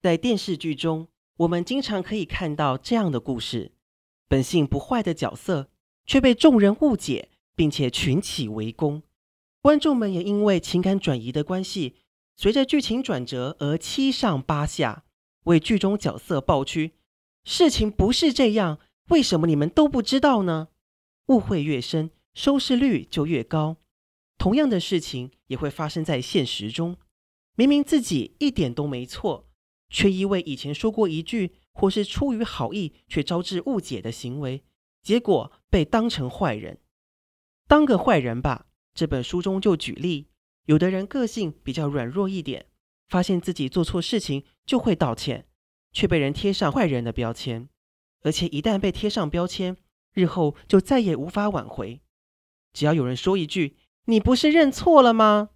在电视剧中，我们经常可以看到这样的故事：本性不坏的角色，却被众人误解，并且群起围攻。观众们也因为情感转移的关系，随着剧情转折而七上八下，为剧中角色抱屈。事情不是这样，为什么你们都不知道呢？误会越深，收视率就越高。同样的事情也会发生在现实中，明明自己一点都没错。却因为以前说过一句，或是出于好意却招致误解的行为，结果被当成坏人。当个坏人吧，这本书中就举例，有的人个性比较软弱一点，发现自己做错事情就会道歉，却被人贴上坏人的标签，而且一旦被贴上标签，日后就再也无法挽回。只要有人说一句“你不是认错了吗”，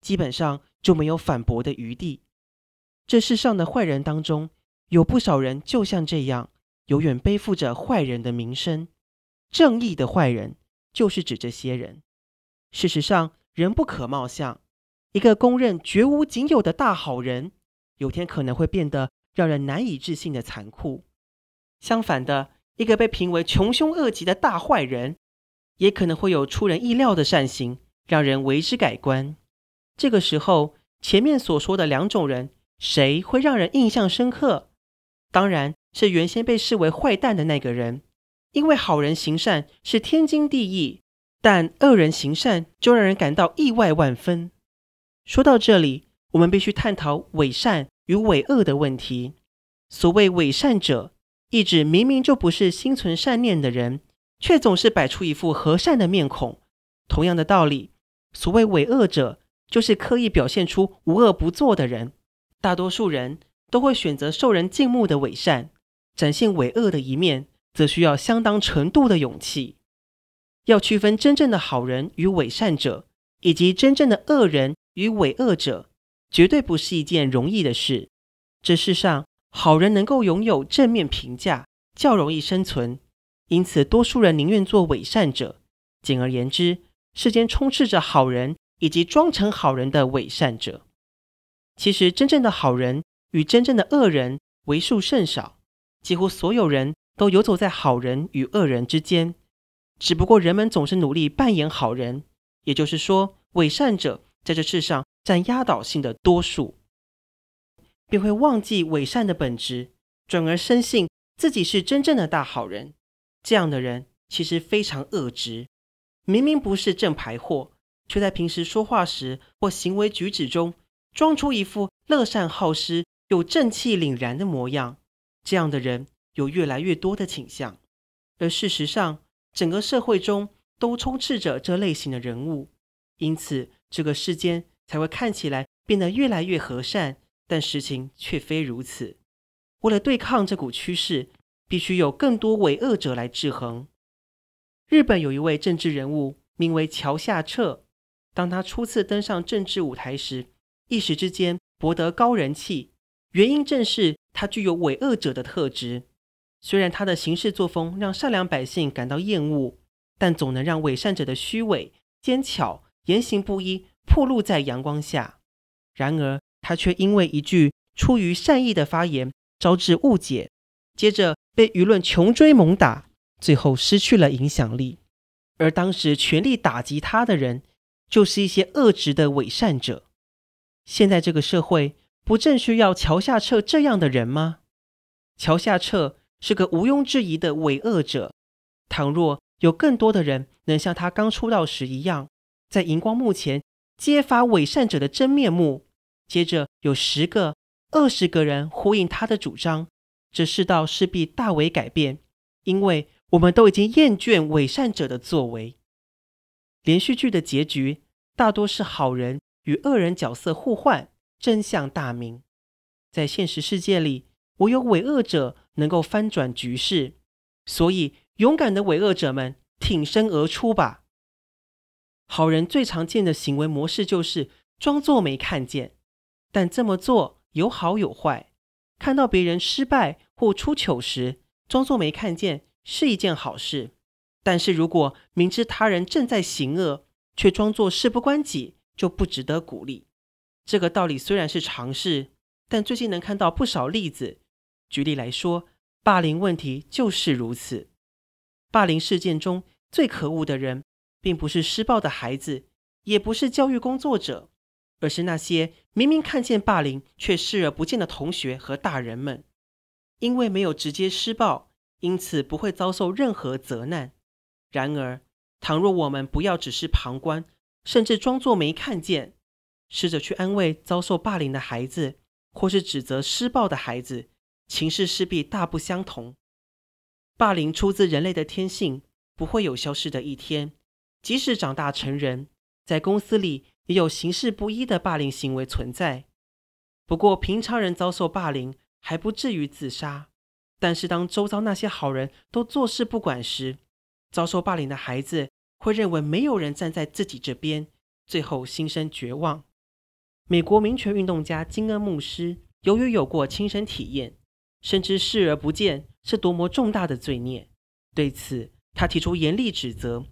基本上就没有反驳的余地。这世上的坏人当中，有不少人就像这样，永远背负着坏人的名声。正义的坏人就是指这些人。事实上，人不可貌相，一个公认绝无仅有的大好人，有天可能会变得让人难以置信的残酷。相反的，一个被评为穷凶恶极的大坏人，也可能会有出人意料的善行，让人为之改观。这个时候，前面所说的两种人。谁会让人印象深刻？当然是原先被视为坏蛋的那个人，因为好人行善是天经地义，但恶人行善就让人感到意外万分。说到这里，我们必须探讨伪善与伪恶的问题。所谓伪善者，意指明明就不是心存善念的人，却总是摆出一副和善的面孔。同样的道理，所谓伪恶者，就是刻意表现出无恶不作的人。大多数人都会选择受人敬慕的伪善，展现伪恶的一面，则需要相当程度的勇气。要区分真正的好人与伪善者，以及真正的恶人与伪恶者，绝对不是一件容易的事。这世上，好人能够拥有正面评价，较容易生存，因此多数人宁愿做伪善者。简而言之，世间充斥着好人以及装成好人的伪善者。其实，真正的好人与真正的恶人为数甚少，几乎所有人都游走在好人与恶人之间。只不过，人们总是努力扮演好人，也就是说，伪善者在这世上占压倒性的多数，便会忘记伪善的本质，转而深信自己是真正的大好人。这样的人其实非常恶质，明明不是正牌货，却在平时说话时或行为举止中。装出一副乐善好施、又正气凛然的模样，这样的人有越来越多的倾向。而事实上，整个社会中都充斥着这类型的人物，因此这个世间才会看起来变得越来越和善，但实情却非如此。为了对抗这股趋势，必须有更多伪恶者来制衡。日本有一位政治人物，名为桥下彻。当他初次登上政治舞台时，一时之间博得高人气，原因正是他具有伪恶者的特质。虽然他的行事作风让善良百姓感到厌恶，但总能让伪善者的虚伪、奸巧、言行不一暴露在阳光下。然而，他却因为一句出于善意的发言招致误解，接着被舆论穷追猛打，最后失去了影响力。而当时全力打击他的人，就是一些恶质的伪善者。现在这个社会不正需要桥下彻这样的人吗？桥下彻是个毋庸置疑的伪恶者。倘若有更多的人能像他刚出道时一样，在荧光幕前揭发伪善者的真面目，接着有十个、二十个人呼应他的主张，这世道势必大为改变。因为我们都已经厌倦伪善者的作为。连续剧的结局大多是好人。与恶人角色互换，真相大明。在现实世界里，唯有伪恶者能够翻转局势，所以勇敢的伪恶者们挺身而出吧。好人最常见的行为模式就是装作没看见，但这么做有好有坏。看到别人失败或出糗时，装作没看见是一件好事。但是如果明知他人正在行恶，却装作事不关己，就不值得鼓励。这个道理虽然是常识，但最近能看到不少例子。举例来说，霸凌问题就是如此。霸凌事件中最可恶的人，并不是施暴的孩子，也不是教育工作者，而是那些明明看见霸凌却视而不见的同学和大人们。因为没有直接施暴，因此不会遭受任何责难。然而，倘若我们不要只是旁观，甚至装作没看见，试着去安慰遭受霸凌的孩子，或是指责施暴的孩子，情势势必大不相同。霸凌出自人类的天性，不会有消失的一天。即使长大成人，在公司里也有形式不一的霸凌行为存在。不过，平常人遭受霸凌还不至于自杀，但是当周遭那些好人都坐视不管时，遭受霸凌的孩子会认为没有人站在自己这边，最后心生绝望。美国民权运动家金恩牧师由于有过亲身体验，深知视而不见是多么重大的罪孽，对此他提出严厉指责：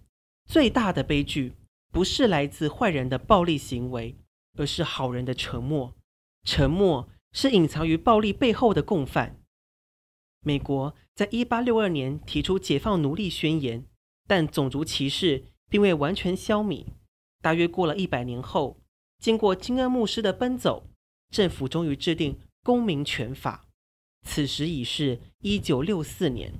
最大的悲剧不是来自坏人的暴力行为，而是好人的沉默。沉默是隐藏于暴力背后的共犯。美国在一八六二年提出解放奴隶宣言。但种族歧视并未完全消弭。大约过了一百年后，经过金恩牧师的奔走，政府终于制定《公民权法》。此时已是一九六四年，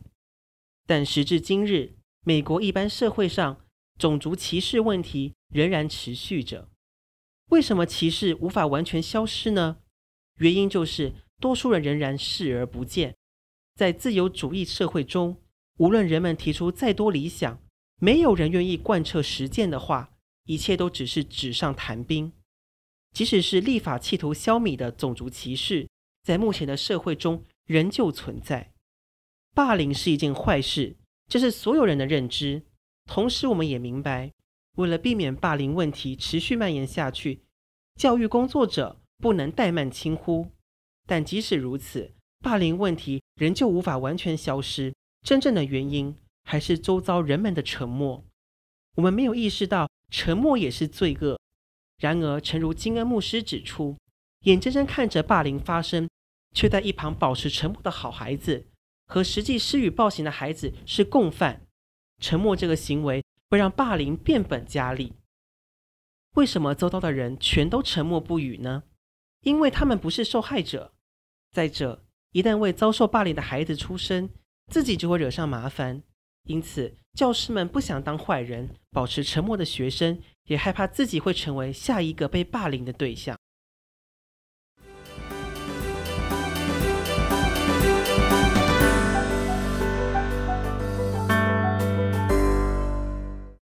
但时至今日，美国一般社会上种族歧视问题仍然持续着。为什么歧视无法完全消失呢？原因就是多数人仍然视而不见。在自由主义社会中，无论人们提出再多理想，没有人愿意贯彻实践的话，一切都只是纸上谈兵。即使是立法企图消弭的种族歧视，在目前的社会中仍旧存在。霸凌是一件坏事，这是所有人的认知。同时，我们也明白，为了避免霸凌问题持续蔓延下去，教育工作者不能怠慢轻忽。但即使如此，霸凌问题仍旧无法完全消失。真正的原因还是周遭人们的沉默。我们没有意识到沉默也是罪恶。然而，诚如金恩牧师指出，眼睁睁看着霸凌发生，却在一旁保持沉默的好孩子，和实际施予暴行的孩子是共犯。沉默这个行为会让霸凌变本加厉。为什么周遭的人全都沉默不语呢？因为他们不是受害者。再者，一旦为遭受霸凌的孩子出声，自己就会惹上麻烦，因此教师们不想当坏人，保持沉默的学生也害怕自己会成为下一个被霸凌的对象。